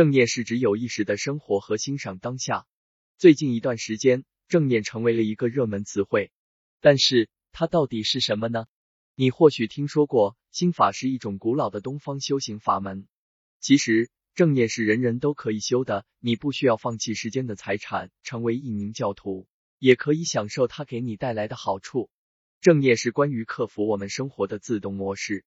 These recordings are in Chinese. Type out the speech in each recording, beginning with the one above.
正念是指有意识的生活和欣赏当下。最近一段时间，正念成为了一个热门词汇，但是它到底是什么呢？你或许听说过心法是一种古老的东方修行法门，其实正念是人人都可以修的，你不需要放弃时间的财产，成为一名教徒，也可以享受它给你带来的好处。正念是关于克服我们生活的自动模式。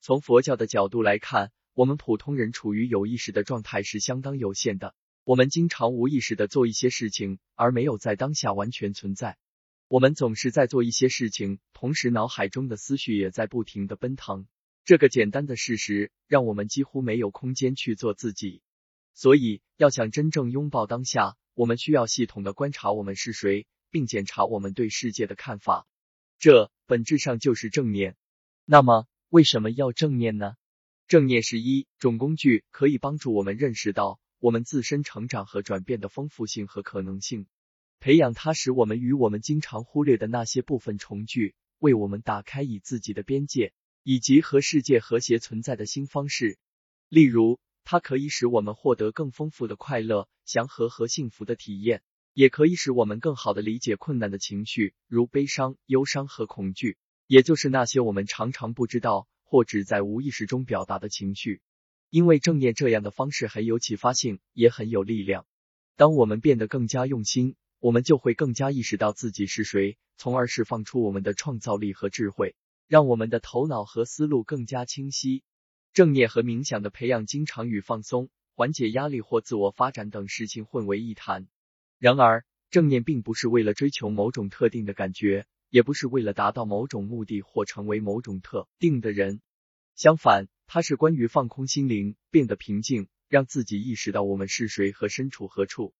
从佛教的角度来看，我们普通人处于有意识的状态是相当有限的，我们经常无意识的做一些事情，而没有在当下完全存在。我们总是在做一些事情，同时脑海中的思绪也在不停的奔腾。这个简单的事实让我们几乎没有空间去做自己。所以，要想真正拥抱当下，我们需要系统的观察我们是谁，并检查我们对世界的看法。这本质上就是正念。那么，为什么要正念呢？正念是一种工具，可以帮助我们认识到我们自身成长和转变的丰富性和可能性。培养它，使我们与我们经常忽略的那些部分重聚，为我们打开以自己的边界以及和世界和谐存在的新方式。例如，它可以使我们获得更丰富的快乐、祥和和幸福的体验，也可以使我们更好的理解困难的情绪，如悲伤、忧伤和恐惧，也就是那些我们常常不知道或只在无意识中表达的情绪。因为正念这样的方式很有启发性，也很有力量。当我们变得更加用心。我们就会更加意识到自己是谁，从而释放出我们的创造力和智慧，让我们的头脑和思路更加清晰。正念和冥想的培养经常与放松、缓解压力或自我发展等事情混为一谈。然而，正念并不是为了追求某种特定的感觉，也不是为了达到某种目的或成为某种特定的人。相反，它是关于放空心灵，变得平静，让自己意识到我们是谁和身处何处。